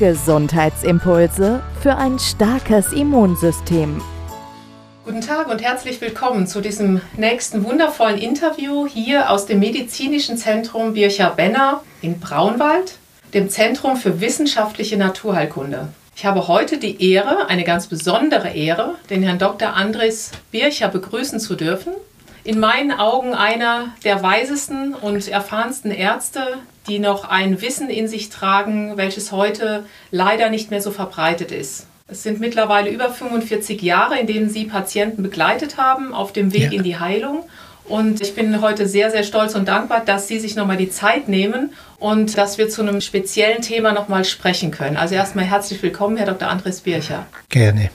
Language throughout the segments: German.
Gesundheitsimpulse für ein starkes Immunsystem. Guten Tag und herzlich willkommen zu diesem nächsten wundervollen Interview hier aus dem Medizinischen Zentrum Bircher-Benner in Braunwald, dem Zentrum für wissenschaftliche Naturheilkunde. Ich habe heute die Ehre, eine ganz besondere Ehre, den Herrn Dr. Andres Bircher begrüßen zu dürfen. In meinen Augen einer der weisesten und erfahrensten Ärzte, die noch ein Wissen in sich tragen, welches heute leider nicht mehr so verbreitet ist. Es sind mittlerweile über 45 Jahre, in denen Sie Patienten begleitet haben auf dem Weg ja. in die Heilung. Und ich bin heute sehr, sehr stolz und dankbar, dass Sie sich nochmal die Zeit nehmen und dass wir zu einem speziellen Thema nochmal sprechen können. Also erstmal herzlich willkommen, Herr Dr. Andres Bircher. Gerne.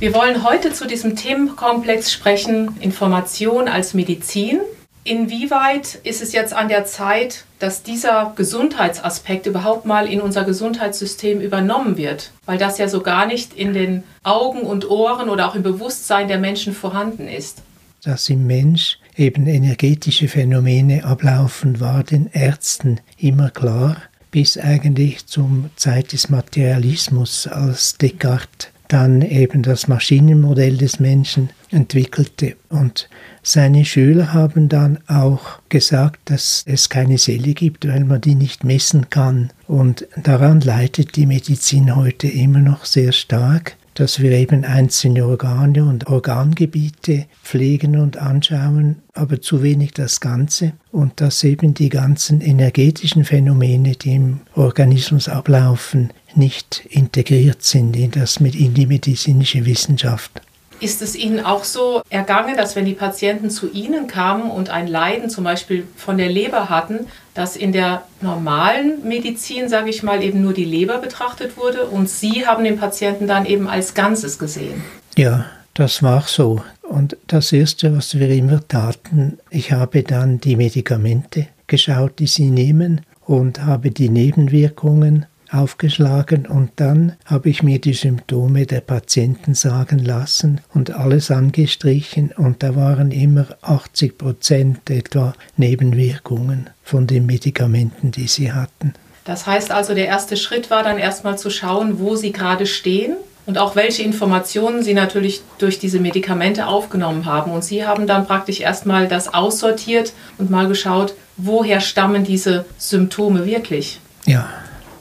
Wir wollen heute zu diesem Themenkomplex sprechen, Information als Medizin. Inwieweit ist es jetzt an der Zeit, dass dieser Gesundheitsaspekt überhaupt mal in unser Gesundheitssystem übernommen wird? Weil das ja so gar nicht in den Augen und Ohren oder auch im Bewusstsein der Menschen vorhanden ist. Dass im Mensch eben energetische Phänomene ablaufen, war den Ärzten immer klar, bis eigentlich zum Zeit des Materialismus, als Descartes dann eben das Maschinenmodell des Menschen entwickelte. Und seine Schüler haben dann auch gesagt, dass es keine Seele gibt, weil man die nicht messen kann. Und daran leitet die Medizin heute immer noch sehr stark dass wir eben einzelne Organe und Organgebiete pflegen und anschauen, aber zu wenig das Ganze und dass eben die ganzen energetischen Phänomene, die im Organismus ablaufen, nicht integriert sind in, das, in die medizinische Wissenschaft. Ist es Ihnen auch so ergangen, dass wenn die Patienten zu Ihnen kamen und ein Leiden zum Beispiel von der Leber hatten, dass in der normalen Medizin, sage ich mal, eben nur die Leber betrachtet wurde und Sie haben den Patienten dann eben als Ganzes gesehen? Ja, das war so. Und das Erste, was wir immer taten, ich habe dann die Medikamente geschaut, die Sie nehmen und habe die Nebenwirkungen aufgeschlagen und dann habe ich mir die Symptome der Patienten sagen lassen und alles angestrichen und da waren immer 80 Prozent etwa Nebenwirkungen von den Medikamenten, die sie hatten. Das heißt also, der erste Schritt war dann erstmal zu schauen, wo sie gerade stehen und auch welche Informationen sie natürlich durch diese Medikamente aufgenommen haben. Und sie haben dann praktisch erstmal das aussortiert und mal geschaut, woher stammen diese Symptome wirklich. Ja,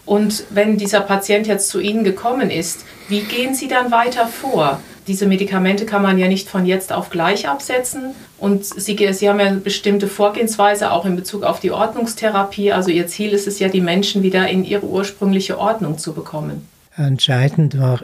und wenn dieser Patient jetzt zu Ihnen gekommen ist, wie gehen Sie dann weiter vor? Diese Medikamente kann man ja nicht von jetzt auf gleich absetzen. Und Sie, Sie haben ja eine bestimmte Vorgehensweise auch in Bezug auf die Ordnungstherapie. Also Ihr Ziel ist es ja, die Menschen wieder in ihre ursprüngliche Ordnung zu bekommen. Entscheidend war,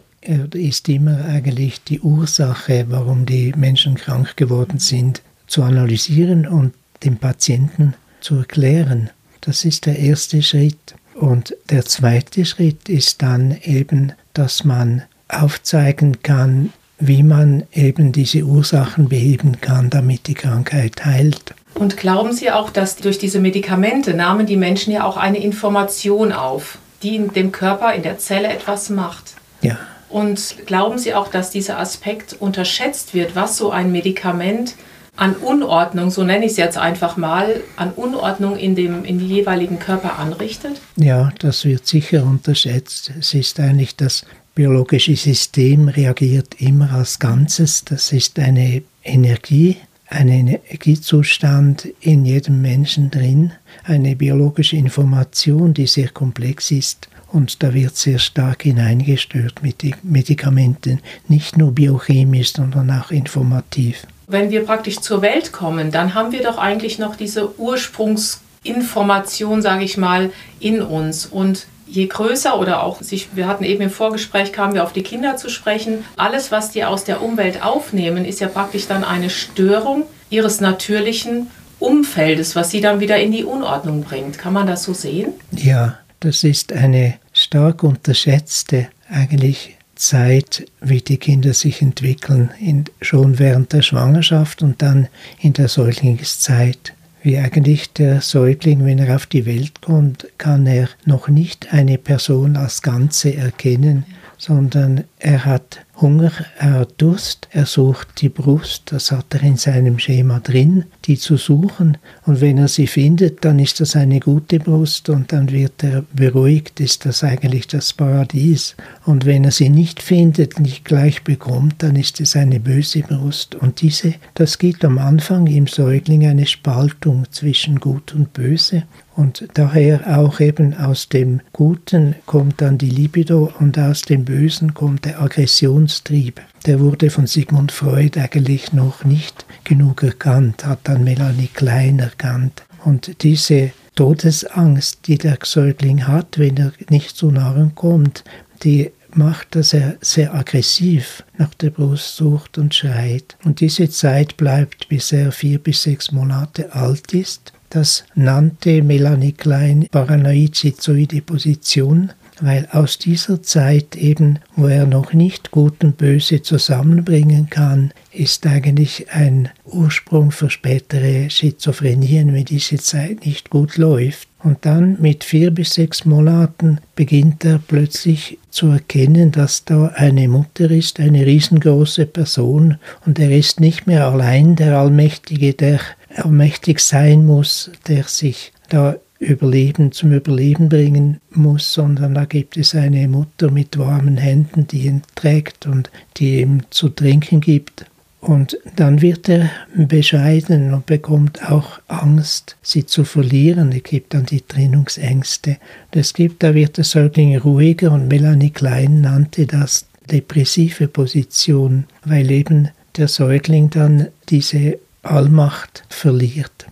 ist immer eigentlich die Ursache, warum die Menschen krank geworden sind, zu analysieren und dem Patienten zu erklären. Das ist der erste Schritt. Und der zweite Schritt ist dann eben, dass man aufzeigen kann, wie man eben diese Ursachen beheben kann, damit die Krankheit heilt. Und glauben Sie auch, dass durch diese Medikamente nahmen die Menschen ja auch eine Information auf, die in dem Körper, in der Zelle etwas macht? Ja. Und glauben Sie auch, dass dieser Aspekt unterschätzt wird, was so ein Medikament an Unordnung, so nenne ich es jetzt einfach mal, an Unordnung in dem in die jeweiligen Körper anrichtet? Ja, das wird sicher unterschätzt. Es ist eigentlich das biologische System reagiert immer als Ganzes. Das ist eine Energie, ein Energiezustand in jedem Menschen drin, eine biologische Information, die sehr komplex ist und da wird sehr stark hineingestört mit den Medikamenten, nicht nur biochemisch, sondern auch informativ. Wenn wir praktisch zur Welt kommen, dann haben wir doch eigentlich noch diese Ursprungsinformation, sage ich mal, in uns. Und je größer oder auch sich, wir hatten eben im Vorgespräch, kamen wir auf die Kinder zu sprechen, alles, was die aus der Umwelt aufnehmen, ist ja praktisch dann eine Störung ihres natürlichen Umfeldes, was sie dann wieder in die Unordnung bringt. Kann man das so sehen? Ja, das ist eine stark unterschätzte eigentlich Zeit, wie die Kinder sich entwickeln, in, schon während der Schwangerschaft und dann in der Säuglingszeit. Wie eigentlich der Säugling, wenn er auf die Welt kommt, kann er noch nicht eine Person als Ganze erkennen, sondern er hat Hunger, er hat Durst, er sucht die Brust, das hat er in seinem Schema drin, die zu suchen. Und wenn er sie findet, dann ist das eine gute Brust und dann wird er beruhigt, ist das eigentlich das Paradies. Und wenn er sie nicht findet, nicht gleich bekommt, dann ist es eine böse Brust. Und diese, das gibt am Anfang im Säugling eine Spaltung zwischen Gut und Böse. Und daher auch eben aus dem Guten kommt dann die Libido und aus dem Bösen kommt der Aggressionstrieb. Der wurde von Sigmund Freud eigentlich noch nicht genug erkannt, hat dann Melanie Klein erkannt. Und diese Todesangst, die der Säugling hat, wenn er nicht zu Nahrung kommt, die macht, dass er sehr aggressiv nach der Brust sucht und schreit. Und diese Zeit bleibt, bis er vier bis sechs Monate alt ist. Das nannte Melanie Klein paranoid-schizoide Position, weil aus dieser Zeit eben, wo er noch nicht Gut und Böse zusammenbringen kann, ist eigentlich ein Ursprung für spätere Schizophrenien, wenn diese Zeit nicht gut läuft. Und dann mit vier bis sechs Monaten beginnt er plötzlich zu erkennen, dass da eine Mutter ist, eine riesengroße Person, und er ist nicht mehr allein der Allmächtige, der allmächtig sein muss, der sich da Überleben zum Überleben bringen muss, sondern da gibt es eine Mutter mit warmen Händen, die ihn trägt und die ihm zu trinken gibt. Und dann wird er bescheiden und bekommt auch Angst, sie zu verlieren. Es gibt dann die Trennungsängste. Es gibt, da wird der Säugling ruhiger und Melanie Klein nannte das depressive Position, weil eben der Säugling dann diese Allmacht verliert.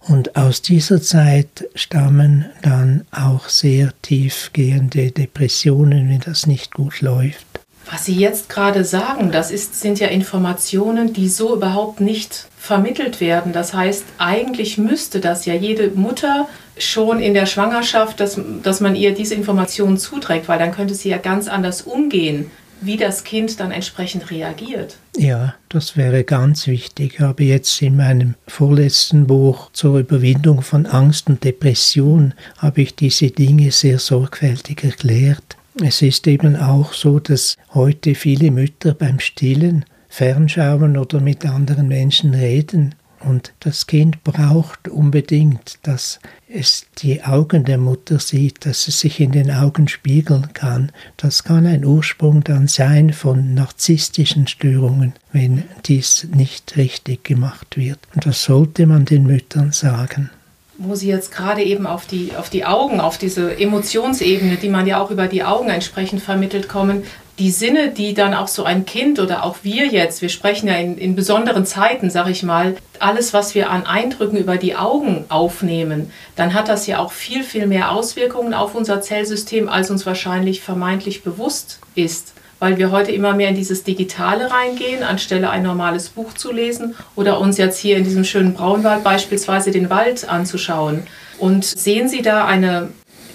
Und aus dieser Zeit stammen dann auch sehr tiefgehende Depressionen, wenn das nicht gut läuft. Was Sie jetzt gerade sagen, das ist, sind ja Informationen, die so überhaupt nicht vermittelt werden. Das heißt, eigentlich müsste das ja jede Mutter schon in der Schwangerschaft, dass, dass man ihr diese Informationen zuträgt, weil dann könnte sie ja ganz anders umgehen wie das Kind dann entsprechend reagiert. Ja, das wäre ganz wichtig. Ich habe jetzt in meinem vorletzten Buch zur Überwindung von Angst und Depression habe ich diese Dinge sehr sorgfältig erklärt. Es ist eben auch so, dass heute viele Mütter beim Stillen fernschauen oder mit anderen Menschen reden und das Kind braucht unbedingt, dass es die Augen der Mutter sieht, dass es sich in den Augen spiegeln kann. Das kann ein Ursprung dann sein von narzisstischen Störungen, wenn dies nicht richtig gemacht wird. Und das sollte man den Müttern sagen wo Sie jetzt gerade eben auf die, auf die Augen, auf diese Emotionsebene, die man ja auch über die Augen entsprechend vermittelt kommen, die Sinne, die dann auch so ein Kind oder auch wir jetzt, wir sprechen ja in, in besonderen Zeiten, sag ich mal, alles, was wir an Eindrücken über die Augen aufnehmen, dann hat das ja auch viel, viel mehr Auswirkungen auf unser Zellsystem, als uns wahrscheinlich vermeintlich bewusst ist. Weil wir heute immer mehr in dieses Digitale reingehen, anstelle ein normales Buch zu lesen oder uns jetzt hier in diesem schönen Braunwald beispielsweise den Wald anzuschauen. Und sehen Sie da eine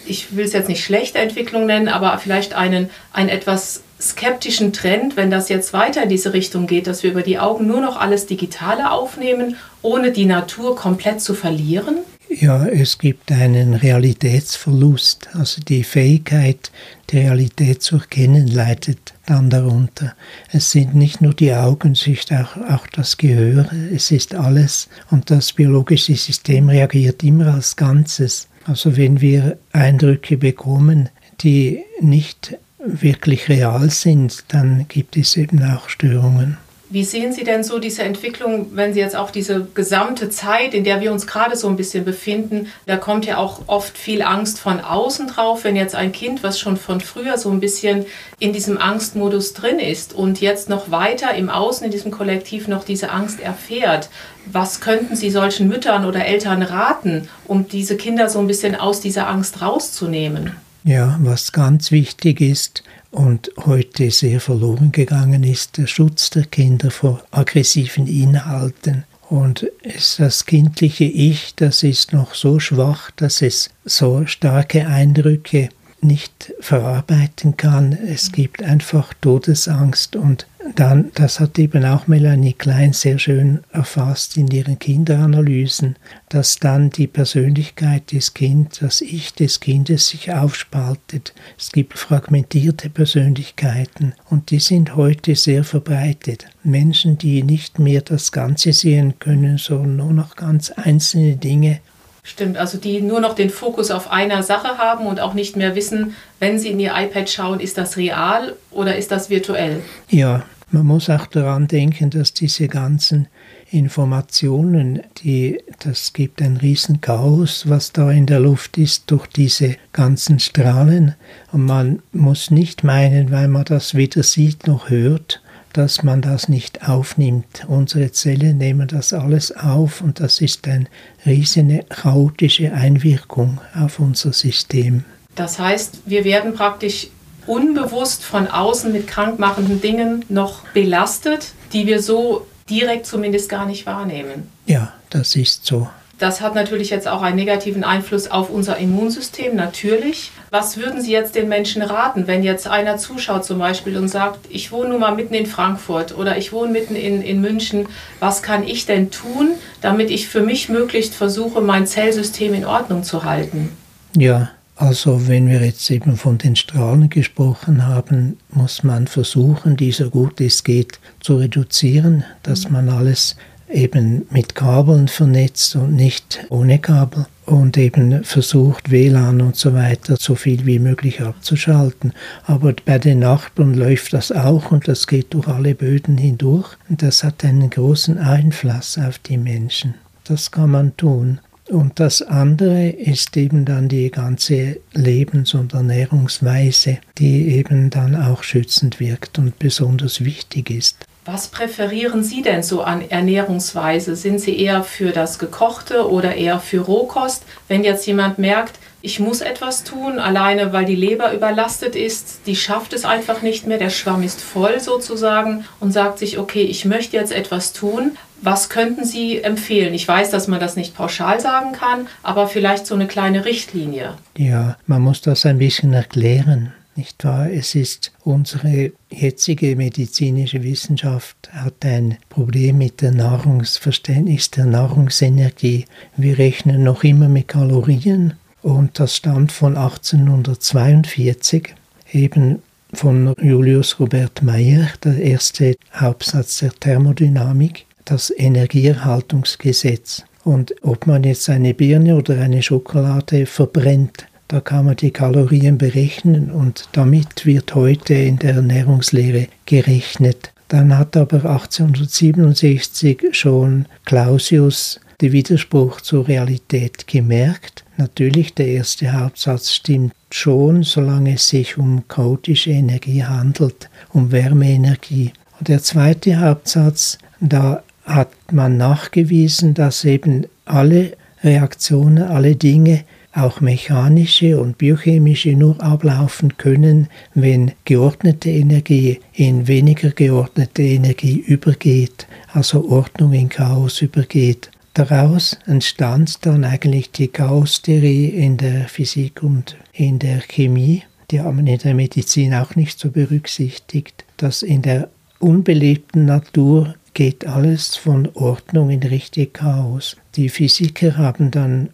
ich will es jetzt nicht schlechte Entwicklung nennen, aber vielleicht einen, einen etwas skeptischen Trend, wenn das jetzt weiter in diese Richtung geht, dass wir über die Augen nur noch alles Digitale aufnehmen, ohne die Natur komplett zu verlieren? Ja, es gibt einen Realitätsverlust. Also die Fähigkeit, die Realität zu erkennen, leidet dann darunter. Es sind nicht nur die Augen, es ist auch, auch das Gehör, es ist alles. Und das biologische System reagiert immer als Ganzes. Also wenn wir Eindrücke bekommen, die nicht wirklich real sind, dann gibt es eben auch Störungen. Wie sehen Sie denn so diese Entwicklung, wenn Sie jetzt auch diese gesamte Zeit, in der wir uns gerade so ein bisschen befinden, da kommt ja auch oft viel Angst von außen drauf, wenn jetzt ein Kind, was schon von früher so ein bisschen in diesem Angstmodus drin ist und jetzt noch weiter im Außen, in diesem Kollektiv noch diese Angst erfährt. Was könnten Sie solchen Müttern oder Eltern raten, um diese Kinder so ein bisschen aus dieser Angst rauszunehmen? Ja, was ganz wichtig ist, und heute sehr verloren gegangen ist, der Schutz der Kinder vor aggressiven Inhalten. Und das kindliche Ich, das ist noch so schwach, dass es so starke Eindrücke nicht verarbeiten kann. Es gibt einfach Todesangst und dann, das hat eben auch Melanie Klein sehr schön erfasst in ihren Kinderanalysen, dass dann die Persönlichkeit des Kindes, das Ich des Kindes sich aufspaltet. Es gibt fragmentierte Persönlichkeiten und die sind heute sehr verbreitet. Menschen, die nicht mehr das Ganze sehen können, sondern nur noch ganz einzelne Dinge Stimmt, also die nur noch den Fokus auf einer Sache haben und auch nicht mehr wissen, wenn sie in ihr iPad schauen, ist das real oder ist das virtuell? Ja, man muss auch daran denken, dass diese ganzen Informationen, die, das gibt ein Riesenchaos, was da in der Luft ist durch diese ganzen Strahlen. Und man muss nicht meinen, weil man das weder sieht noch hört, dass man das nicht aufnimmt. Unsere Zellen nehmen das alles auf und das ist eine riesige chaotische Einwirkung auf unser System. Das heißt, wir werden praktisch unbewusst von außen mit krankmachenden Dingen noch belastet, die wir so direkt zumindest gar nicht wahrnehmen. Ja, das ist so. Das hat natürlich jetzt auch einen negativen Einfluss auf unser Immunsystem, natürlich. Was würden Sie jetzt den Menschen raten, wenn jetzt einer zuschaut zum Beispiel und sagt, ich wohne nun mal mitten in Frankfurt oder ich wohne mitten in, in München, was kann ich denn tun, damit ich für mich möglichst versuche, mein Zellsystem in Ordnung zu halten? Ja, also wenn wir jetzt eben von den Strahlen gesprochen haben, muss man versuchen, die so gut es geht zu reduzieren, dass man alles eben mit Kabeln vernetzt und nicht ohne Kabel und eben versucht, WLAN und so weiter so viel wie möglich abzuschalten. Aber bei den Nachbarn läuft das auch und das geht durch alle Böden hindurch und das hat einen großen Einfluss auf die Menschen. Das kann man tun. Und das andere ist eben dann die ganze Lebens- und Ernährungsweise, die eben dann auch schützend wirkt und besonders wichtig ist. Was präferieren Sie denn so an Ernährungsweise? Sind Sie eher für das Gekochte oder eher für Rohkost? Wenn jetzt jemand merkt, ich muss etwas tun, alleine weil die Leber überlastet ist, die schafft es einfach nicht mehr, der Schwamm ist voll sozusagen und sagt sich, okay, ich möchte jetzt etwas tun. Was könnten Sie empfehlen? Ich weiß, dass man das nicht pauschal sagen kann, aber vielleicht so eine kleine Richtlinie. Ja, man muss das ein bisschen erklären. Nicht wahr? Es ist unsere jetzige medizinische Wissenschaft hat ein Problem mit der Nahrungsverständnis der Nahrungsenergie. Wir rechnen noch immer mit Kalorien und das stammt von 1842, eben von Julius Robert Meyer, der erste Hauptsatz der Thermodynamik, das Energieerhaltungsgesetz. Und ob man jetzt eine Birne oder eine Schokolade verbrennt, da kann man die Kalorien berechnen und damit wird heute in der Ernährungslehre gerechnet. Dann hat aber 1867 schon Clausius den Widerspruch zur Realität gemerkt. Natürlich, der erste Hauptsatz stimmt schon, solange es sich um chaotische Energie handelt, um Wärmeenergie. Und der zweite Hauptsatz, da hat man nachgewiesen, dass eben alle Reaktionen, alle Dinge auch mechanische und biochemische nur ablaufen können, wenn geordnete Energie in weniger geordnete Energie übergeht, also Ordnung in Chaos übergeht. Daraus entstand dann eigentlich die Chaostheorie in der Physik und in der Chemie. Die haben man in der Medizin auch nicht so berücksichtigt, dass in der unbelebten Natur geht alles von Ordnung in richtig Chaos. Die Physiker haben dann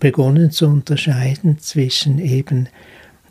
begonnen zu unterscheiden zwischen eben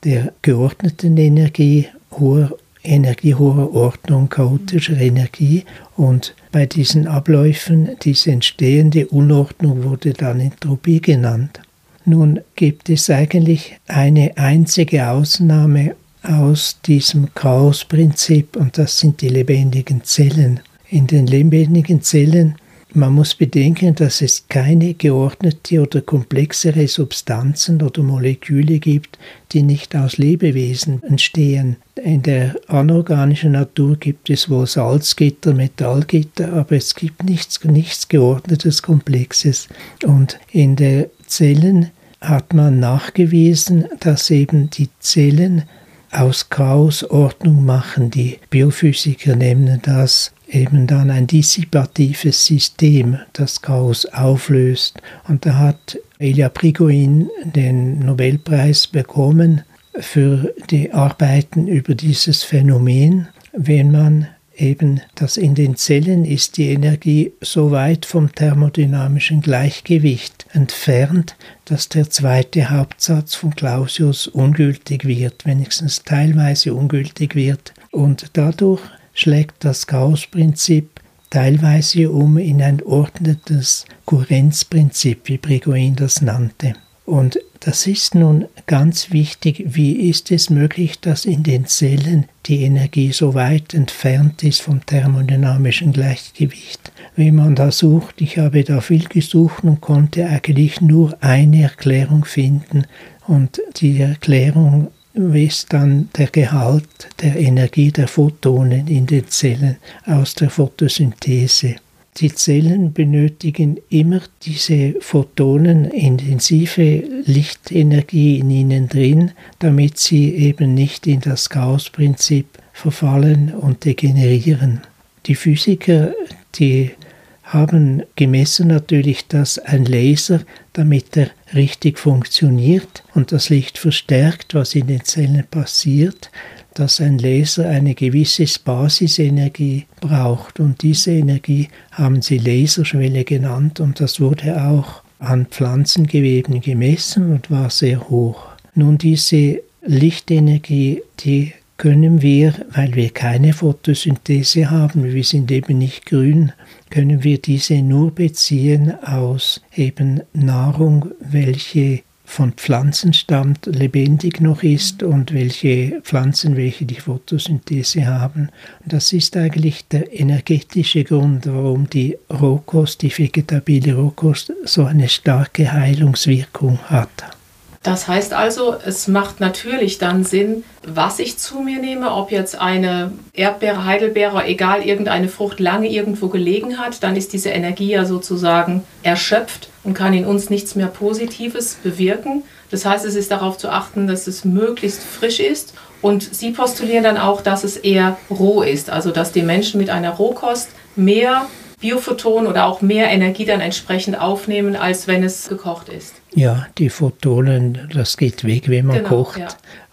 der geordneten Energie, hoher Energie, hoher Ordnung, chaotischer Energie und bei diesen Abläufen, diese entstehende Unordnung wurde dann Entropie genannt. Nun gibt es eigentlich eine einzige Ausnahme aus diesem Chaosprinzip und das sind die lebendigen Zellen. In den lebendigen Zellen man muss bedenken, dass es keine geordnete oder komplexere Substanzen oder Moleküle gibt, die nicht aus Lebewesen entstehen. In der anorganischen Natur gibt es wohl Salzgitter, Metallgitter, aber es gibt nichts, nichts geordnetes, komplexes. Und in den Zellen hat man nachgewiesen, dass eben die Zellen aus Chaos Ordnung machen. Die Biophysiker nennen das eben dann ein dissipatives System, das Chaos auflöst. Und da hat Elia Prigogine den Nobelpreis bekommen für die Arbeiten über dieses Phänomen, wenn man eben, dass in den Zellen ist die Energie so weit vom thermodynamischen Gleichgewicht entfernt, dass der zweite Hauptsatz von Clausius ungültig wird, wenigstens teilweise ungültig wird. Und dadurch schlägt das Gauss-Prinzip teilweise um in ein ordnetes Kohärenzprinzip, wie Brigoin das nannte. Und das ist nun ganz wichtig, wie ist es möglich, dass in den Zellen die Energie so weit entfernt ist vom thermodynamischen Gleichgewicht. Wenn man da sucht, ich habe da viel gesucht und konnte eigentlich nur eine Erklärung finden und die Erklärung ist dann der Gehalt der Energie der Photonen in den Zellen aus der Photosynthese. Die Zellen benötigen immer diese Photonen, intensive Lichtenergie in ihnen drin, damit sie eben nicht in das Chaosprinzip verfallen und degenerieren. Die Physiker, die haben gemessen natürlich, dass ein Laser, damit er richtig funktioniert und das Licht verstärkt, was in den Zellen passiert, dass ein Laser eine gewisse Basisenergie braucht. Und diese Energie haben sie Laserschwelle genannt und das wurde auch an Pflanzengeweben gemessen und war sehr hoch. Nun, diese Lichtenergie, die können wir, weil wir keine Photosynthese haben, wir sind eben nicht grün, können wir diese nur beziehen aus eben Nahrung, welche von Pflanzen stammt, lebendig noch ist und welche Pflanzen, welche die Photosynthese haben. Das ist eigentlich der energetische Grund, warum die Rohkost, die vegetabile Rohkost, so eine starke Heilungswirkung hat. Das heißt also, es macht natürlich dann Sinn, was ich zu mir nehme, ob jetzt eine Erdbeere, Heidelbeere, egal irgendeine Frucht lange irgendwo gelegen hat, dann ist diese Energie ja sozusagen erschöpft und kann in uns nichts mehr Positives bewirken. Das heißt, es ist darauf zu achten, dass es möglichst frisch ist. Und Sie postulieren dann auch, dass es eher roh ist, also dass die Menschen mit einer Rohkost mehr Biophoton oder auch mehr Energie dann entsprechend aufnehmen, als wenn es gekocht ist. Ja, die Photonen, das geht weg, wenn man genau, kocht. Ja.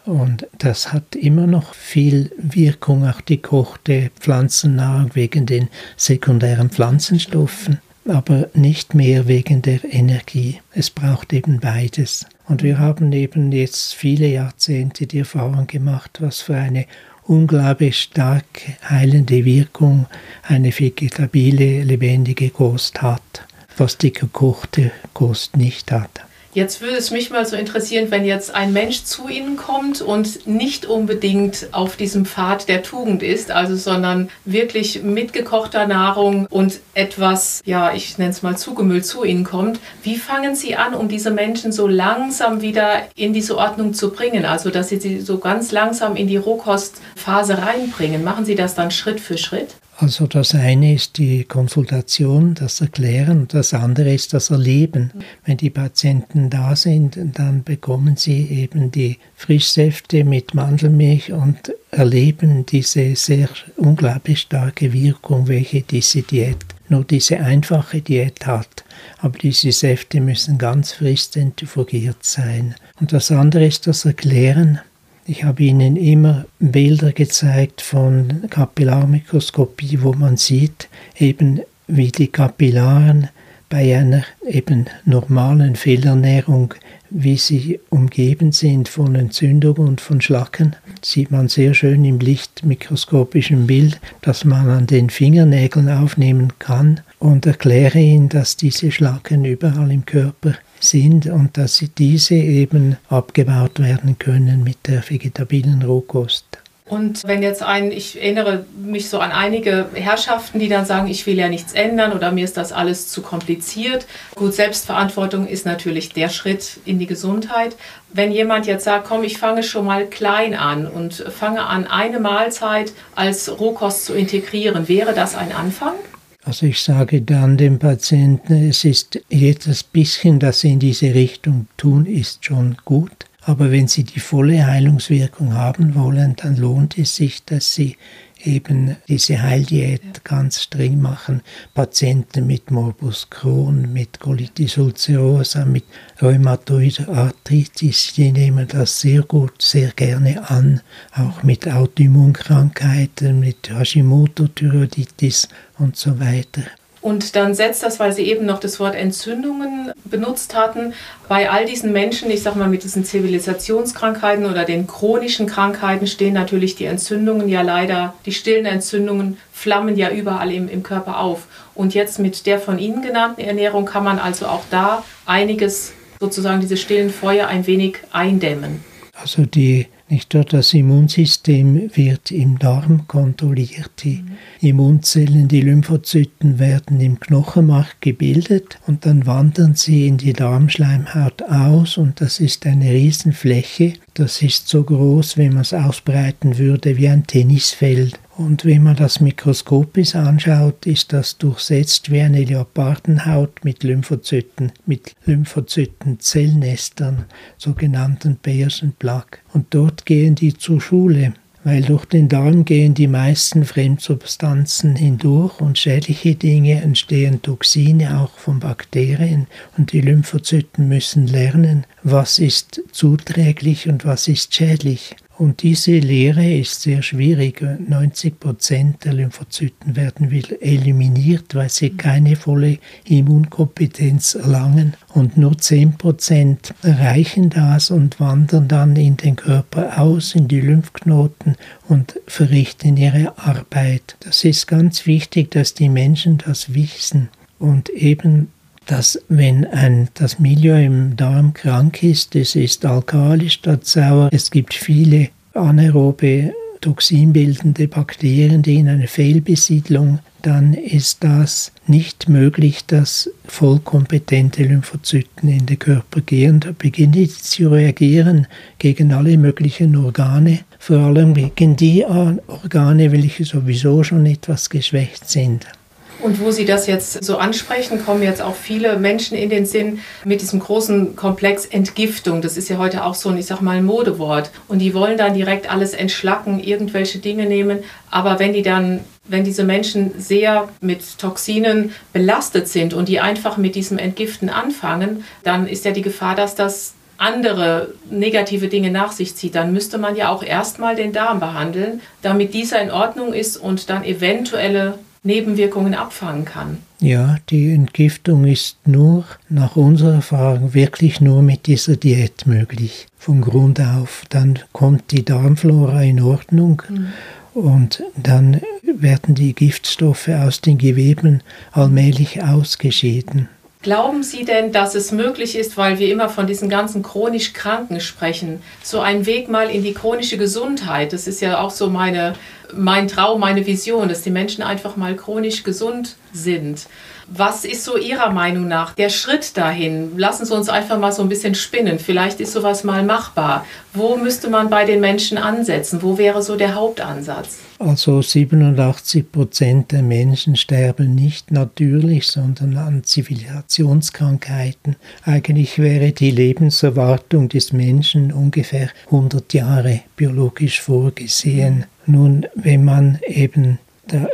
Und das hat immer noch viel Wirkung, auch die kochte Pflanzennahrung wegen den sekundären Pflanzenstoffen, aber nicht mehr wegen der Energie. Es braucht eben beides. Und wir haben eben jetzt viele Jahrzehnte die Erfahrung gemacht, was für eine unglaublich stark heilende Wirkung eine vegetabile, lebendige Kost hat, was die gekochte Kost nicht hat. Jetzt würde es mich mal so interessieren, wenn jetzt ein Mensch zu Ihnen kommt und nicht unbedingt auf diesem Pfad der Tugend ist, also sondern wirklich mit gekochter Nahrung und etwas, ja, ich nenne es mal zugemüllt zu Ihnen kommt. Wie fangen Sie an, um diese Menschen so langsam wieder in diese Ordnung zu bringen? Also, dass Sie sie so ganz langsam in die Rohkostphase reinbringen. Machen Sie das dann Schritt für Schritt? Also das eine ist die Konsultation, das Erklären, das andere ist das Erleben. Wenn die Patienten da sind, dann bekommen sie eben die Frischsäfte mit Mandelmilch und erleben diese sehr unglaublich starke Wirkung, welche diese Diät, nur diese einfache Diät hat. Aber diese Säfte müssen ganz frisch zentrifugiert sein. Und das andere ist das Erklären. Ich habe Ihnen immer Bilder gezeigt von Kapillarmikroskopie, wo man sieht, eben wie die Kapillaren bei einer eben normalen Fehlernährung, wie sie umgeben sind von Entzündung und von Schlacken, sieht man sehr schön im lichtmikroskopischen Bild, das man an den Fingernägeln aufnehmen kann und erkläre Ihnen, dass diese Schlacken überall im Körper sind und dass diese eben abgebaut werden können mit der vegetabilen Rohkost. Und wenn jetzt ein, ich erinnere mich so an einige Herrschaften, die dann sagen, ich will ja nichts ändern oder mir ist das alles zu kompliziert. Gut, Selbstverantwortung ist natürlich der Schritt in die Gesundheit. Wenn jemand jetzt sagt, komm, ich fange schon mal klein an und fange an, eine Mahlzeit als Rohkost zu integrieren, wäre das ein Anfang? Also ich sage dann dem Patienten, es ist jedes bisschen, das Sie in diese Richtung tun, ist schon gut. Aber wenn Sie die volle Heilungswirkung haben wollen, dann lohnt es sich, dass Sie eben diese Heildiät ganz streng machen. Patienten mit Morbus Crohn, mit Colitis ulcerosa, mit Rheumatoid Arthritis, die nehmen das sehr gut, sehr gerne an. Auch mit Autoimmunkrankheiten, mit Hashimoto-Thyreoiditis und so weiter. Und dann setzt das, weil Sie eben noch das Wort Entzündungen benutzt hatten, bei all diesen Menschen, ich sag mal mit diesen Zivilisationskrankheiten oder den chronischen Krankheiten stehen natürlich die Entzündungen ja leider, die stillen Entzündungen flammen ja überall im, im Körper auf. Und jetzt mit der von Ihnen genannten Ernährung kann man also auch da einiges, sozusagen diese stillen Feuer ein wenig eindämmen. Also die nicht wahr? Das Immunsystem wird im Darm kontrolliert. Die mhm. Immunzellen, die Lymphozyten werden im Knochenmark gebildet und dann wandern sie in die Darmschleimhaut aus und das ist eine Riesenfläche. Das ist so groß, wenn man es ausbreiten würde, wie ein Tennisfeld. Und wenn man das mikroskopisch anschaut, ist das durchsetzt wie eine Leopardenhaut mit Lymphozyten, mit Lymphozytenzellnestern, sogenannten Bayerson Plaque. Und dort gehen die zur Schule, weil durch den Darm gehen die meisten Fremdsubstanzen hindurch und schädliche Dinge entstehen Toxine auch von Bakterien und die Lymphozyten müssen lernen, was ist zuträglich und was ist schädlich. Und diese Lehre ist sehr schwierig. 90 Prozent der Lymphozyten werden eliminiert, weil sie keine volle Immunkompetenz erlangen. Und nur 10 Prozent erreichen das und wandern dann in den Körper aus, in die Lymphknoten und verrichten ihre Arbeit. Das ist ganz wichtig, dass die Menschen das wissen. Und eben dass wenn ein, das Milieu im Darm krank ist, es ist alkalisch statt sauer, es gibt viele anaerobe toxinbildende Bakterien, die in eine Fehlbesiedlung, dann ist das nicht möglich, dass vollkompetente Lymphozyten in den Körper gehen. Da beginnen die zu reagieren gegen alle möglichen Organe, vor allem gegen die Organe, welche sowieso schon etwas geschwächt sind. Und wo Sie das jetzt so ansprechen, kommen jetzt auch viele Menschen in den Sinn mit diesem großen Komplex Entgiftung. Das ist ja heute auch so ein, ich sag mal, Modewort. Und die wollen dann direkt alles entschlacken, irgendwelche Dinge nehmen. Aber wenn die dann wenn diese Menschen sehr mit Toxinen belastet sind und die einfach mit diesem Entgiften anfangen, dann ist ja die Gefahr, dass das andere negative Dinge nach sich zieht, dann müsste man ja auch erstmal den Darm behandeln, damit dieser in Ordnung ist und dann eventuelle Nebenwirkungen abfangen kann. Ja, die Entgiftung ist nur nach unserer Erfahrung wirklich nur mit dieser Diät möglich. Von Grund auf. Dann kommt die Darmflora in Ordnung. Mhm. Und dann werden die Giftstoffe aus den Geweben allmählich ausgeschieden. Glauben Sie denn, dass es möglich ist, weil wir immer von diesen ganzen chronisch Kranken sprechen, so einen Weg mal in die chronische Gesundheit? Das ist ja auch so meine, mein Traum, meine Vision, dass die Menschen einfach mal chronisch gesund sind. Was ist so Ihrer Meinung nach der Schritt dahin? Lassen Sie uns einfach mal so ein bisschen spinnen. Vielleicht ist sowas mal machbar. Wo müsste man bei den Menschen ansetzen? Wo wäre so der Hauptansatz? Also 87 Prozent der Menschen sterben nicht natürlich, sondern an Zivilisationskrankheiten. Eigentlich wäre die Lebenserwartung des Menschen ungefähr 100 Jahre biologisch vorgesehen. Nun, wenn man eben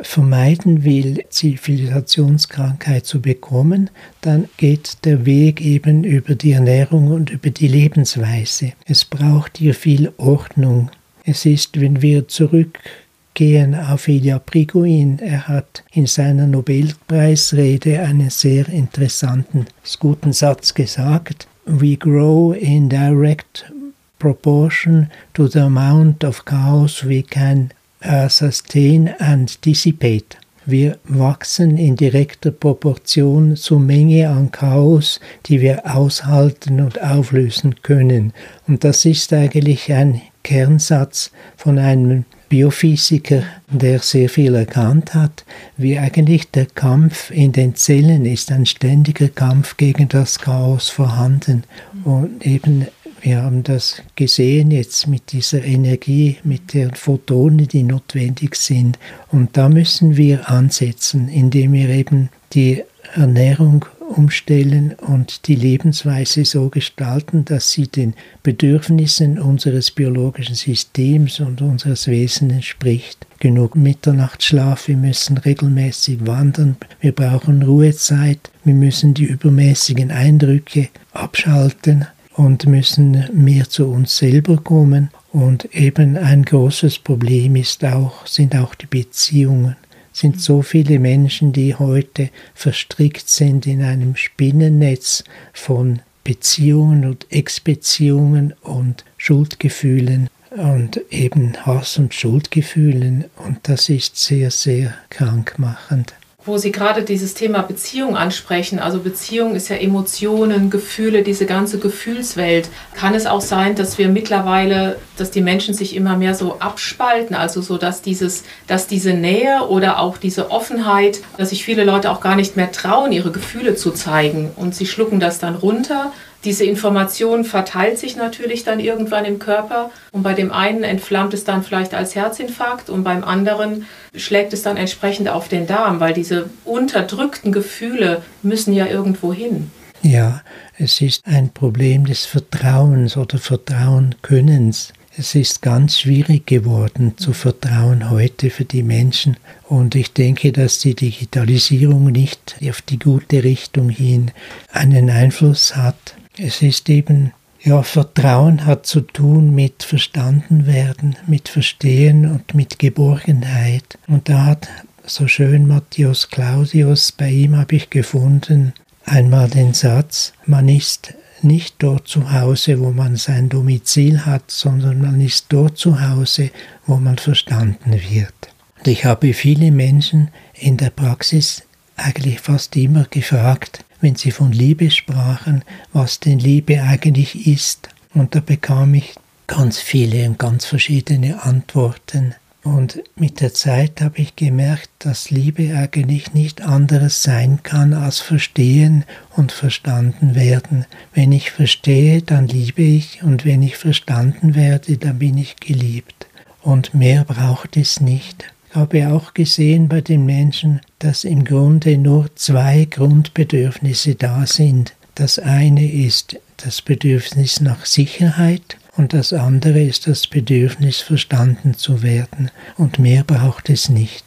vermeiden will, Zivilisationskrankheit zu bekommen, dann geht der Weg eben über die Ernährung und über die Lebensweise. Es braucht hier viel Ordnung. Es ist, wenn wir zurückgehen auf Ilya Priguin, er hat in seiner Nobelpreisrede einen sehr interessanten, guten Satz gesagt. We grow in direct proportion to the amount of chaos we can uh, sustain and dissipate. Wir wachsen in direkter Proportion zur Menge an Chaos, die wir aushalten und auflösen können. Und das ist eigentlich ein Kernsatz von einem Biophysiker, der sehr viel erkannt hat, wie eigentlich der Kampf in den Zellen ist, ein ständiger Kampf gegen das Chaos vorhanden. Und eben, wir haben das gesehen jetzt mit dieser Energie, mit den Photonen, die notwendig sind. Und da müssen wir ansetzen, indem wir eben die Ernährung umstellen und die Lebensweise so gestalten, dass sie den Bedürfnissen unseres biologischen Systems und unseres Wesens entspricht. Genug Mitternachtsschlaf, wir müssen regelmäßig wandern, wir brauchen Ruhezeit, wir müssen die übermäßigen Eindrücke abschalten und müssen mehr zu uns selber kommen. Und eben ein großes Problem ist auch, sind auch die Beziehungen. Sind so viele Menschen, die heute verstrickt sind in einem Spinnennetz von Beziehungen und Ex-Beziehungen und Schuldgefühlen und eben Hass und Schuldgefühlen. Und das ist sehr, sehr krankmachend wo Sie gerade dieses Thema Beziehung ansprechen. Also Beziehung ist ja Emotionen, Gefühle, diese ganze Gefühlswelt. Kann es auch sein, dass wir mittlerweile, dass die Menschen sich immer mehr so abspalten, also so, dass dieses, dass diese Nähe oder auch diese Offenheit, dass sich viele Leute auch gar nicht mehr trauen, ihre Gefühle zu zeigen und sie schlucken das dann runter diese Information verteilt sich natürlich dann irgendwann im Körper und bei dem einen entflammt es dann vielleicht als Herzinfarkt und beim anderen schlägt es dann entsprechend auf den Darm, weil diese unterdrückten Gefühle müssen ja irgendwo hin. Ja, es ist ein Problem des Vertrauens oder Vertrauenkönnens. Es ist ganz schwierig geworden zu vertrauen heute für die Menschen und ich denke, dass die Digitalisierung nicht auf die gute Richtung hin einen Einfluss hat. Es ist eben, ja, Vertrauen hat zu tun mit verstanden werden, mit Verstehen und mit Geborgenheit. Und da hat so schön Matthias Claudius, bei ihm habe ich gefunden, einmal den Satz, man ist nicht dort zu Hause, wo man sein Domizil hat, sondern man ist dort zu Hause, wo man verstanden wird. Und ich habe viele Menschen in der Praxis eigentlich fast immer gefragt, wenn sie von Liebe sprachen, was denn Liebe eigentlich ist. Und da bekam ich ganz viele und ganz verschiedene Antworten. Und mit der Zeit habe ich gemerkt, dass Liebe eigentlich nicht anderes sein kann als verstehen und verstanden werden. Wenn ich verstehe, dann liebe ich und wenn ich verstanden werde, dann bin ich geliebt. Und mehr braucht es nicht. Ich habe auch gesehen bei den Menschen, dass im Grunde nur zwei Grundbedürfnisse da sind. Das eine ist das Bedürfnis nach Sicherheit und das andere ist das Bedürfnis verstanden zu werden und mehr braucht es nicht.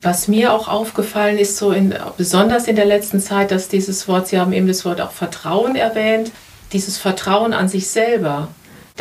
Was mir auch aufgefallen ist, so in, besonders in der letzten Zeit, dass dieses Wort, Sie haben eben das Wort auch Vertrauen erwähnt, dieses Vertrauen an sich selber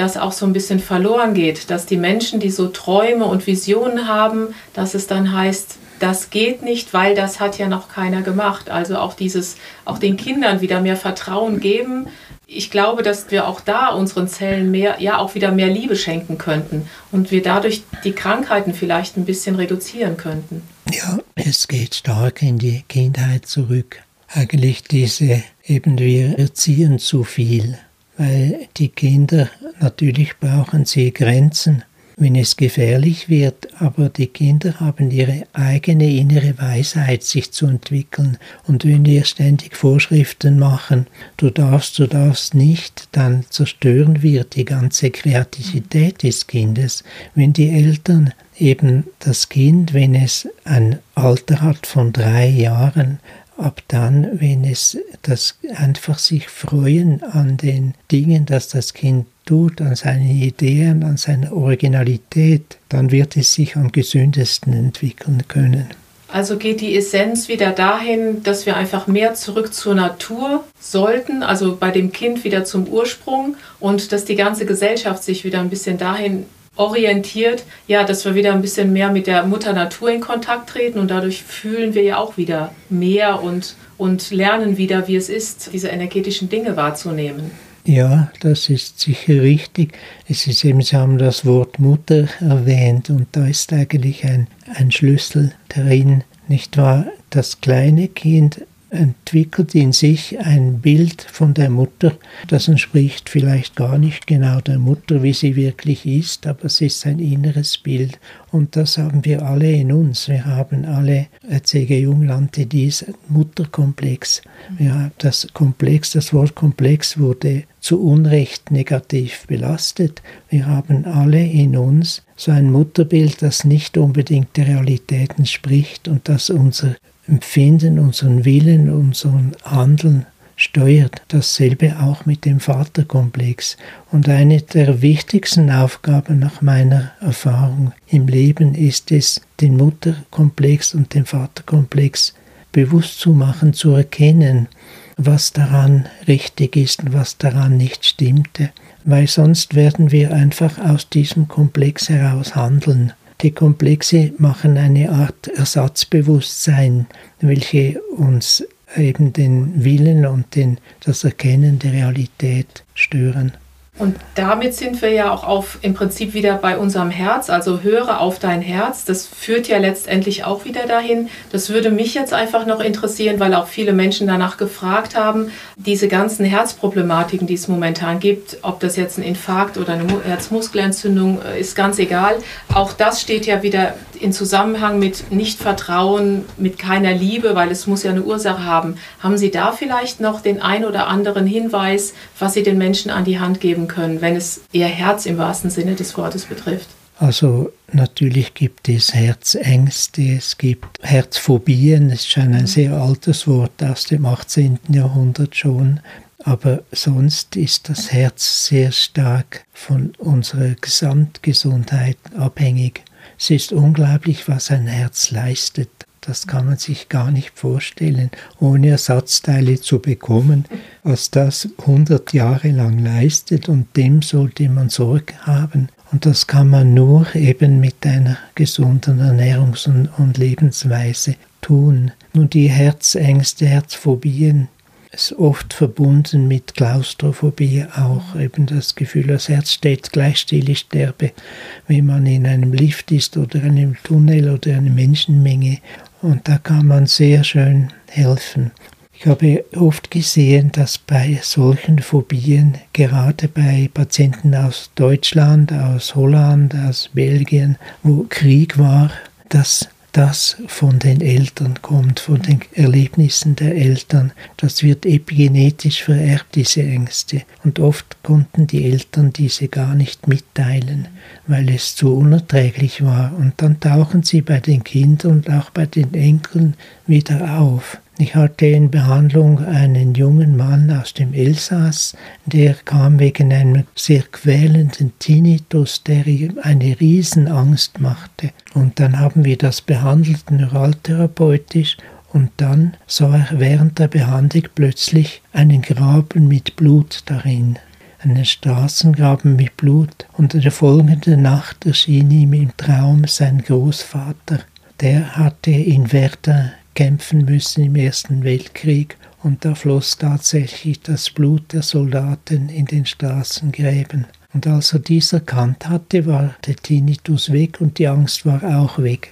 das auch so ein bisschen verloren geht, dass die Menschen, die so Träume und Visionen haben, dass es dann heißt, das geht nicht, weil das hat ja noch keiner gemacht. Also auch dieses, auch den Kindern wieder mehr Vertrauen geben. Ich glaube, dass wir auch da unseren Zellen mehr, ja auch wieder mehr Liebe schenken könnten und wir dadurch die Krankheiten vielleicht ein bisschen reduzieren könnten. Ja, es geht stark in die Kindheit zurück. Eigentlich diese eben wir erziehen zu viel weil die Kinder natürlich brauchen sie Grenzen, wenn es gefährlich wird, aber die Kinder haben ihre eigene innere Weisheit, sich zu entwickeln. Und wenn wir ständig Vorschriften machen, du darfst, du darfst nicht, dann zerstören wir die ganze Kreativität des Kindes. Wenn die Eltern eben das Kind, wenn es ein Alter hat von drei Jahren, ab dann, wenn es das einfach sich freuen an den Dingen, dass das Kind tut, an seinen Ideen, an seiner Originalität, dann wird es sich am gesündesten entwickeln können. Also geht die Essenz wieder dahin, dass wir einfach mehr zurück zur Natur sollten, also bei dem Kind wieder zum Ursprung und dass die ganze Gesellschaft sich wieder ein bisschen dahin orientiert, ja, dass wir wieder ein bisschen mehr mit der Mutter Natur in Kontakt treten und dadurch fühlen wir ja auch wieder mehr und, und lernen wieder, wie es ist, diese energetischen Dinge wahrzunehmen. Ja, das ist sicher richtig. Es ist eben, Sie haben das Wort Mutter erwähnt und da ist eigentlich ein, ein Schlüssel drin, nicht wahr? Das kleine Kind entwickelt in sich ein Bild von der Mutter, das entspricht vielleicht gar nicht genau der Mutter, wie sie wirklich ist, aber es ist ein inneres Bild und das haben wir alle in uns. Wir haben alle, C.G. Jung nannte dies Mutterkomplex. Ja, das Komplex, das Wort Komplex wurde zu Unrecht negativ belastet. Wir haben alle in uns so ein Mutterbild, das nicht unbedingt der Realität entspricht und das unser Empfinden, unseren Willen, unseren Handeln steuert. Dasselbe auch mit dem Vaterkomplex. Und eine der wichtigsten Aufgaben nach meiner Erfahrung im Leben ist es, den Mutterkomplex und den Vaterkomplex bewusst zu machen, zu erkennen, was daran richtig ist und was daran nicht stimmte, weil sonst werden wir einfach aus diesem Komplex heraus handeln. Die Komplexe machen eine Art Ersatzbewusstsein, welche uns eben den Willen und den, das Erkennen der Realität stören. Und damit sind wir ja auch auf im Prinzip wieder bei unserem Herz, also höre auf dein Herz. Das führt ja letztendlich auch wieder dahin. Das würde mich jetzt einfach noch interessieren, weil auch viele Menschen danach gefragt haben, diese ganzen Herzproblematiken, die es momentan gibt, ob das jetzt ein Infarkt oder eine Herzmuskelentzündung äh, ist ganz egal. Auch das steht ja wieder in Zusammenhang mit Nichtvertrauen, mit keiner Liebe, weil es muss ja eine Ursache haben. Haben Sie da vielleicht noch den ein oder anderen Hinweis, was Sie den Menschen an die Hand geben können, wenn es Ihr Herz im wahrsten Sinne des Wortes betrifft? Also natürlich gibt es Herzängste, es gibt Herzphobien, das ist schon ein mhm. sehr altes Wort aus dem 18. Jahrhundert schon. Aber sonst ist das Herz sehr stark von unserer Gesamtgesundheit abhängig. Es ist unglaublich, was ein Herz leistet. Das kann man sich gar nicht vorstellen, ohne Ersatzteile zu bekommen, was das 100 Jahre lang leistet und dem sollte man Sorge haben. Und das kann man nur eben mit einer gesunden Ernährungs- und Lebensweise tun. Nun die Herzängste, Herzphobien, ist oft verbunden mit Klaustrophobie auch eben das Gefühl, das Herz steht gleich still, ich sterbe, wenn man in einem Lift ist oder einem Tunnel oder einer Menschenmenge und da kann man sehr schön helfen. Ich habe oft gesehen, dass bei solchen Phobien, gerade bei Patienten aus Deutschland, aus Holland, aus Belgien, wo Krieg war, dass das von den Eltern kommt, von den Erlebnissen der Eltern. Das wird epigenetisch vererbt, diese Ängste. Und oft konnten die Eltern diese gar nicht mitteilen, weil es zu unerträglich war. Und dann tauchen sie bei den Kindern und auch bei den Enkeln wieder auf. Ich hatte in Behandlung einen jungen Mann aus dem Elsass, der kam wegen einem sehr quälenden Tinnitus, der ihm eine Riesenangst machte. Und dann haben wir das behandelt neuraltherapeutisch und dann sah er während der Behandlung plötzlich einen Graben mit Blut darin einen Straßengraben mit Blut, und in der folgenden Nacht erschien ihm im Traum sein Großvater. Der hatte in Werder kämpfen müssen im Ersten Weltkrieg und da floss tatsächlich das Blut der Soldaten in den Straßengräben. Und als er dies erkannt hatte, war der Tinnitus weg und die Angst war auch weg.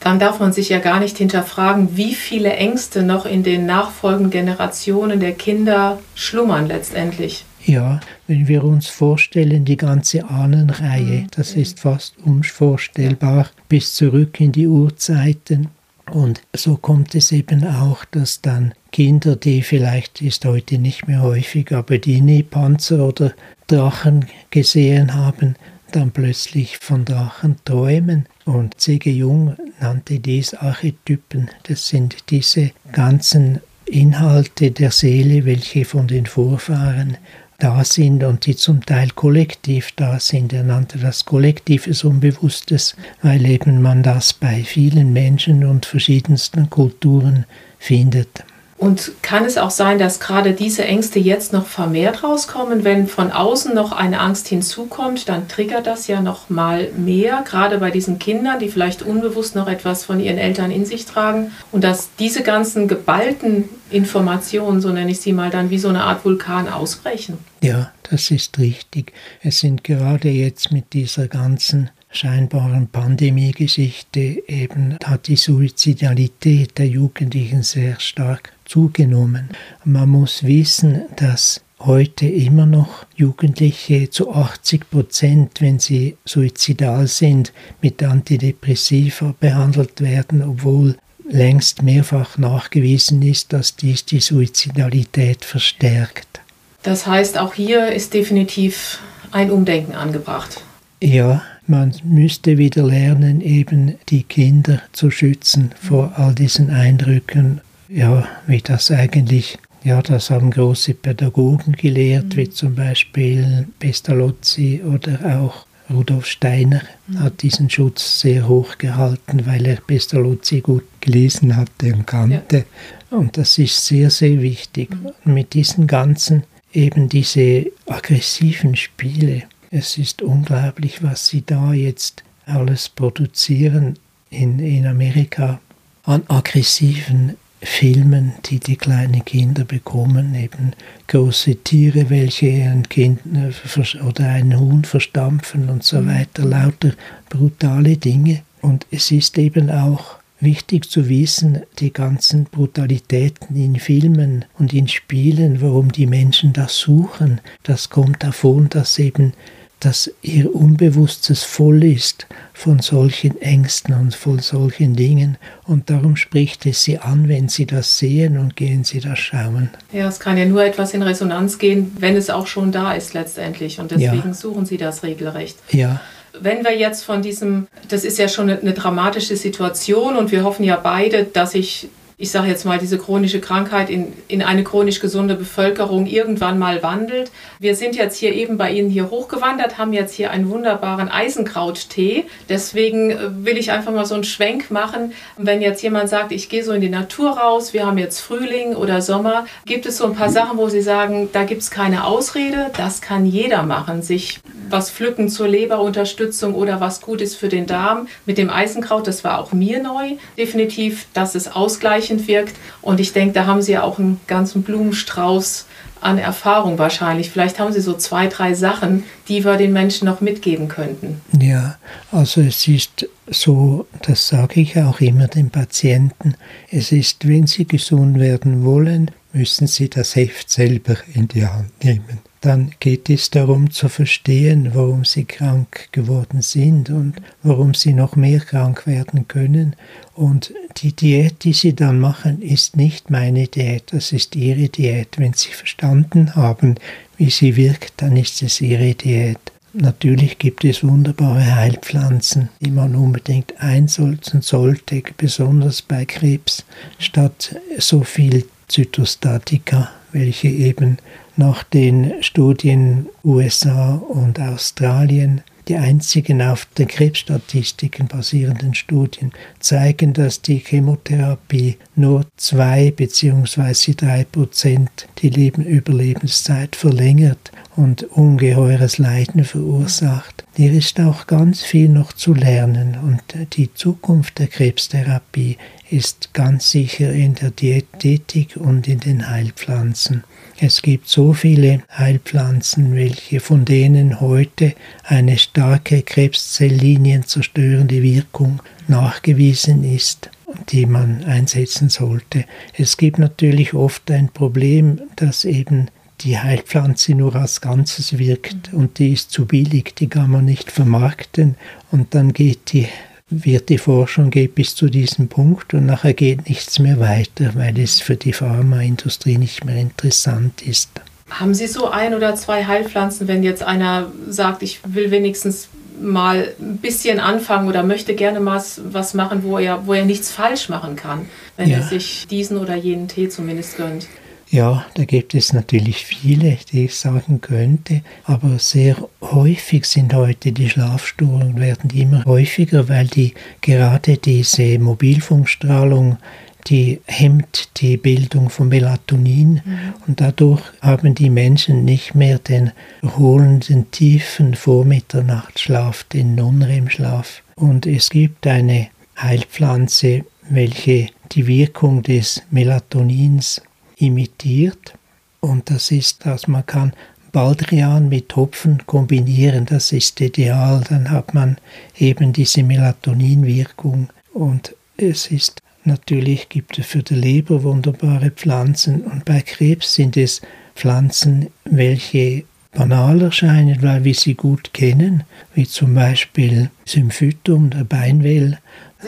Dann darf man sich ja gar nicht hinterfragen, wie viele Ängste noch in den nachfolgenden Generationen der Kinder schlummern letztendlich. Ja, wenn wir uns vorstellen, die ganze Ahnenreihe, mhm. das ist fast unvorstellbar, bis zurück in die Urzeiten. Und so kommt es eben auch, dass dann Kinder, die vielleicht ist heute nicht mehr häufig, aber die nie Panzer oder Drachen gesehen haben, dann plötzlich von Drachen träumen. Und C.G. Jung nannte dies Archetypen. Das sind diese ganzen Inhalte der Seele, welche von den Vorfahren da sind und die zum Teil kollektiv da sind. Er nannte das kollektives Unbewusstes, weil eben man das bei vielen Menschen und verschiedensten Kulturen findet. Und kann es auch sein, dass gerade diese Ängste jetzt noch vermehrt rauskommen, wenn von außen noch eine Angst hinzukommt, dann triggert das ja noch mal mehr, gerade bei diesen Kindern, die vielleicht unbewusst noch etwas von ihren Eltern in sich tragen und dass diese ganzen geballten Informationen, so nenne ich sie mal, dann wie so eine Art Vulkan ausbrechen. Ja, das ist richtig. Es sind gerade jetzt mit dieser ganzen scheinbaren Pandemiegeschichte eben hat die Suizidalität der Jugendlichen sehr stark zugenommen. Man muss wissen, dass heute immer noch Jugendliche zu 80 Prozent, wenn sie suizidal sind, mit Antidepressiva behandelt werden, obwohl längst mehrfach nachgewiesen ist, dass dies die Suizidalität verstärkt. Das heißt, auch hier ist definitiv ein Umdenken angebracht. Ja, man müsste wieder lernen, eben die Kinder zu schützen vor all diesen Eindrücken. Ja, wie das eigentlich, ja, das haben große Pädagogen gelehrt, mhm. wie zum Beispiel Pestalozzi oder auch Rudolf Steiner mhm. hat diesen Schutz sehr hoch gehalten, weil er Pestalozzi gut gelesen hatte und kannte. Ja. Und das ist sehr, sehr wichtig. Mhm. Mit diesen ganzen, eben diese aggressiven Spiele, es ist unglaublich, was sie da jetzt alles produzieren in, in Amerika an aggressiven Filmen, die die kleinen Kinder bekommen, eben große Tiere, welche ein Kind äh, oder einen Huhn verstampfen und so mhm. weiter, lauter brutale Dinge. Und es ist eben auch wichtig zu wissen, die ganzen Brutalitäten in Filmen und in Spielen, warum die Menschen das suchen, das kommt davon, dass eben dass ihr Unbewusstes voll ist von solchen Ängsten und von solchen Dingen. Und darum spricht es sie an, wenn sie das sehen und gehen sie das schauen. Ja, es kann ja nur etwas in Resonanz gehen, wenn es auch schon da ist letztendlich. Und deswegen ja. suchen sie das regelrecht. Ja. Wenn wir jetzt von diesem, das ist ja schon eine, eine dramatische Situation und wir hoffen ja beide, dass sich ich sage jetzt mal, diese chronische Krankheit in, in eine chronisch gesunde Bevölkerung irgendwann mal wandelt. Wir sind jetzt hier eben bei Ihnen hier hochgewandert, haben jetzt hier einen wunderbaren Eisenkrauttee. Deswegen äh, will ich einfach mal so einen Schwenk machen. Wenn jetzt jemand sagt, ich gehe so in die Natur raus, wir haben jetzt Frühling oder Sommer, gibt es so ein paar Sachen, wo Sie sagen, da gibt es keine Ausrede, das kann jeder machen, sich was pflücken zur Leberunterstützung oder was gut ist für den Darm. Mit dem Eisenkraut, das war auch mir neu, definitiv, dass es ausgleichend wirkt. Und ich denke, da haben Sie ja auch einen ganzen Blumenstrauß an Erfahrung wahrscheinlich. Vielleicht haben Sie so zwei, drei Sachen, die wir den Menschen noch mitgeben könnten. Ja, also es ist so, das sage ich auch immer den Patienten, es ist, wenn Sie gesund werden wollen, müssen Sie das Heft selber in die Hand nehmen dann geht es darum zu verstehen, warum sie krank geworden sind und warum sie noch mehr krank werden können. Und die Diät, die sie dann machen, ist nicht meine Diät, das ist ihre Diät. Wenn sie verstanden haben, wie sie wirkt, dann ist es ihre Diät. Natürlich gibt es wunderbare Heilpflanzen, die man unbedingt einsolzen sollte, besonders bei Krebs, statt so viel Zytostatika, welche eben nach den Studien USA und Australien die einzigen auf den Krebsstatistiken basierenden Studien zeigen, dass die Chemotherapie nur zwei bzw. drei Prozent die Leben Überlebenszeit verlängert und ungeheures Leiden verursacht. Hier ist auch ganz viel noch zu lernen und die Zukunft der Krebstherapie ist ganz sicher in der Diätetik und in den Heilpflanzen. Es gibt so viele Heilpflanzen, welche von denen heute eine starke Krebszellinien zerstörende Wirkung nachgewiesen ist die man einsetzen sollte. Es gibt natürlich oft ein Problem, dass eben die Heilpflanze nur als Ganzes wirkt und die ist zu billig, die kann man nicht vermarkten und dann geht die wird die Forschung geht bis zu diesem Punkt und nachher geht nichts mehr weiter, weil es für die Pharmaindustrie nicht mehr interessant ist. Haben Sie so ein oder zwei Heilpflanzen, wenn jetzt einer sagt, ich will wenigstens mal ein bisschen anfangen oder möchte gerne mal was machen, wo er, wo er nichts falsch machen kann, wenn ja. er sich diesen oder jenen Tee zumindest gönnt? Ja, da gibt es natürlich viele, die ich sagen könnte, aber sehr häufig sind heute die Schlafstörungen, werden immer häufiger, weil die gerade diese Mobilfunkstrahlung die hemmt die Bildung von Melatonin mhm. und dadurch haben die Menschen nicht mehr den erholenden tiefen Vormitternachtsschlaf, den Non-REM-Schlaf. Und es gibt eine Heilpflanze, welche die Wirkung des Melatonins imitiert. Und das ist, dass man kann Baldrian mit Hopfen kombinieren, das ist ideal. Dann hat man eben diese Melatoninwirkung und es ist natürlich gibt es für die Leber wunderbare Pflanzen und bei Krebs sind es Pflanzen, welche banal erscheinen, weil wir sie gut kennen, wie zum Beispiel Symphytum, der Beinwell.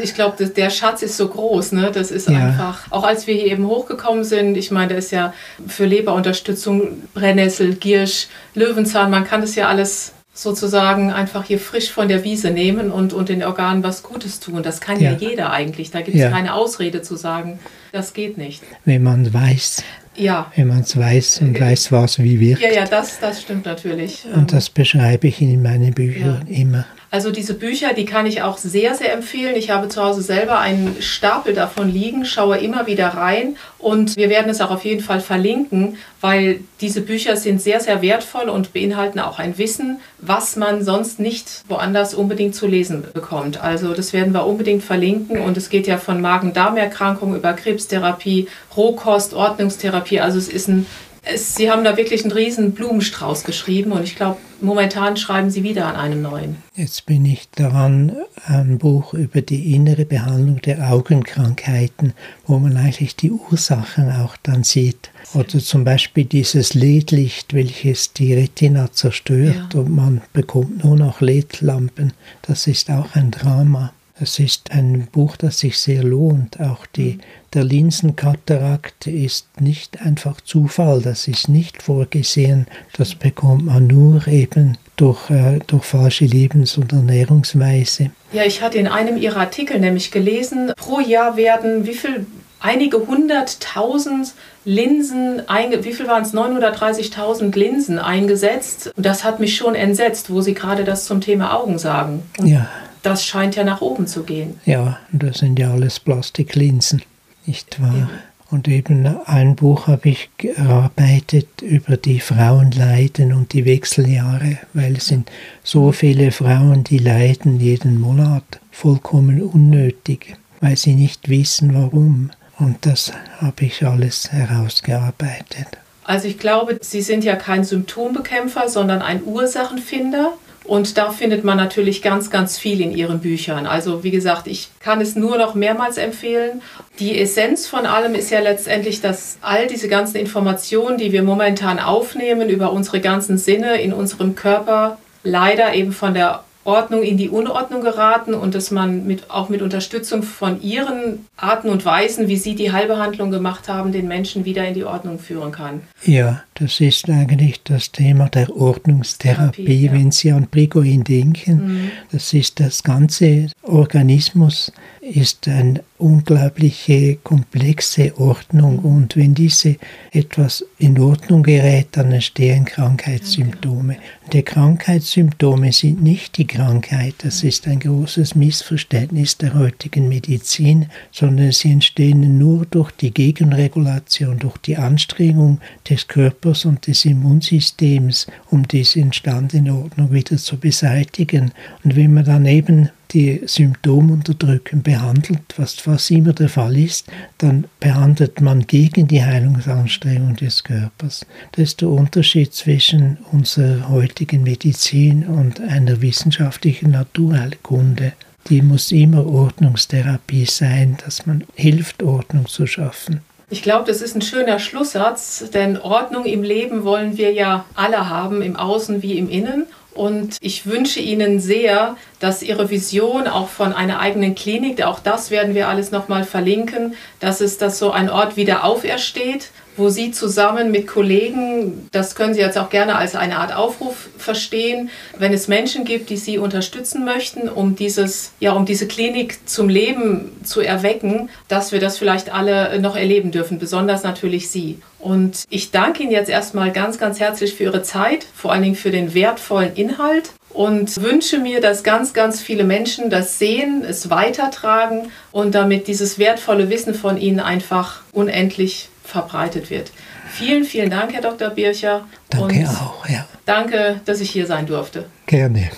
Ich glaube, der Schatz ist so groß, ne? Das ist ja. einfach, auch als wir hier eben hochgekommen sind, ich meine, da ist ja für Leberunterstützung Brennnessel, Giersch, Löwenzahn, man kann das ja alles sozusagen einfach hier frisch von der Wiese nehmen und, und den Organen was Gutes tun. Das kann ja, ja jeder eigentlich. Da gibt es ja. keine Ausrede zu sagen, das geht nicht. Wenn man weiß, ja. Wenn man es weiß und weiß, was wie wirkt. Ja, ja, das, das stimmt natürlich. Und das beschreibe ich in meinen Büchern immer. Also diese Bücher, die kann ich auch sehr, sehr empfehlen. Ich habe zu Hause selber einen Stapel davon liegen, schaue immer wieder rein und wir werden es auch auf jeden Fall verlinken, weil diese Bücher sind sehr, sehr wertvoll und beinhalten auch ein Wissen, was man sonst nicht woanders unbedingt zu lesen bekommt. Also das werden wir unbedingt verlinken und es geht ja von Magen-Darm-Erkrankungen über Krebstherapie, Rohkost, Ordnungstherapie. Also es ist ein es, Sie haben da wirklich einen riesen Blumenstrauß geschrieben und ich glaube, momentan schreiben Sie wieder an einem neuen. Jetzt bin ich daran, ein Buch über die innere Behandlung der Augenkrankheiten, wo man eigentlich die Ursachen auch dann sieht. Oder zum Beispiel dieses LED-Licht, welches die Retina zerstört ja. und man bekommt nur noch LED-Lampen. Das ist auch ein Drama. Es ist ein Buch, das sich sehr lohnt. Auch die, mhm. der Linsenkatarakt ist nicht einfach Zufall, das ist nicht vorgesehen. Das bekommt man nur eben durch, äh, durch falsche Lebens- und Ernährungsweise. Ja, ich hatte in einem Ihrer Artikel nämlich gelesen, pro Jahr werden wie viel einige hunderttausend Linsen, wie viel waren es? 930.000 Linsen eingesetzt. Und das hat mich schon entsetzt, wo Sie gerade das zum Thema Augen sagen. Und ja das scheint ja nach oben zu gehen. Ja, das sind ja alles Plastiklinsen, nicht wahr? Ja. Und eben ein Buch habe ich gearbeitet über die Frauenleiden und die Wechseljahre, weil es sind so viele Frauen, die leiden jeden Monat vollkommen unnötig, weil sie nicht wissen, warum. Und das habe ich alles herausgearbeitet. Also ich glaube, Sie sind ja kein Symptombekämpfer, sondern ein Ursachenfinder. Und da findet man natürlich ganz, ganz viel in ihren Büchern. Also wie gesagt, ich kann es nur noch mehrmals empfehlen. Die Essenz von allem ist ja letztendlich, dass all diese ganzen Informationen, die wir momentan aufnehmen über unsere ganzen Sinne in unserem Körper, leider eben von der Ordnung in die Unordnung geraten und dass man mit, auch mit Unterstützung von ihren Arten und Weisen, wie sie die Heilbehandlung gemacht haben, den Menschen wieder in die Ordnung führen kann. Ja, das ist eigentlich das Thema der Ordnungstherapie, Therapie, ja. wenn Sie an Brigoin denken. Mhm. Das ist das ganze Organismus ist eine unglaubliche komplexe Ordnung und wenn diese etwas in Ordnung gerät, dann entstehen Krankheitssymptome. Die Krankheitssymptome sind nicht die Krankheit, das ist ein großes Missverständnis der heutigen Medizin, sondern sie entstehen nur durch die Gegenregulation, durch die Anstrengung des Körpers und des Immunsystems, um diese entstandene Ordnung wieder zu beseitigen. Und wenn man dann eben die Symptomunterdrückung behandelt, was fast immer der Fall ist, dann behandelt man gegen die Heilungsanstrengung des Körpers. Das ist der Unterschied zwischen unserer heutigen Medizin und einer wissenschaftlichen Naturheilkunde. Die muss immer Ordnungstherapie sein, dass man hilft, Ordnung zu schaffen. Ich glaube, das ist ein schöner Schlusssatz, denn Ordnung im Leben wollen wir ja alle haben, im Außen wie im Innen. Und ich wünsche Ihnen sehr, dass Ihre Vision auch von einer eigenen Klinik, auch das werden wir alles nochmal verlinken, dass es, dass so ein Ort wieder aufersteht, wo Sie zusammen mit Kollegen, das können Sie jetzt auch gerne als eine Art Aufruf verstehen, wenn es Menschen gibt, die Sie unterstützen möchten, um dieses, ja, um diese Klinik zum Leben zu erwecken, dass wir das vielleicht alle noch erleben dürfen, besonders natürlich Sie. Und ich danke Ihnen jetzt erstmal ganz, ganz herzlich für Ihre Zeit, vor allen Dingen für den wertvollen Inhalt und wünsche mir, dass ganz, ganz viele Menschen das sehen, es weitertragen und damit dieses wertvolle Wissen von Ihnen einfach unendlich verbreitet wird. Vielen, vielen Dank, Herr Dr. Bircher. Danke auch, ja. Danke, dass ich hier sein durfte. Gerne.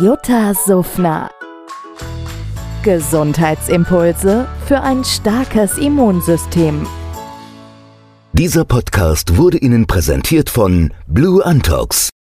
Jutta Suffner. Gesundheitsimpulse für ein starkes Immunsystem. Dieser Podcast wurde Ihnen präsentiert von Blue Antox,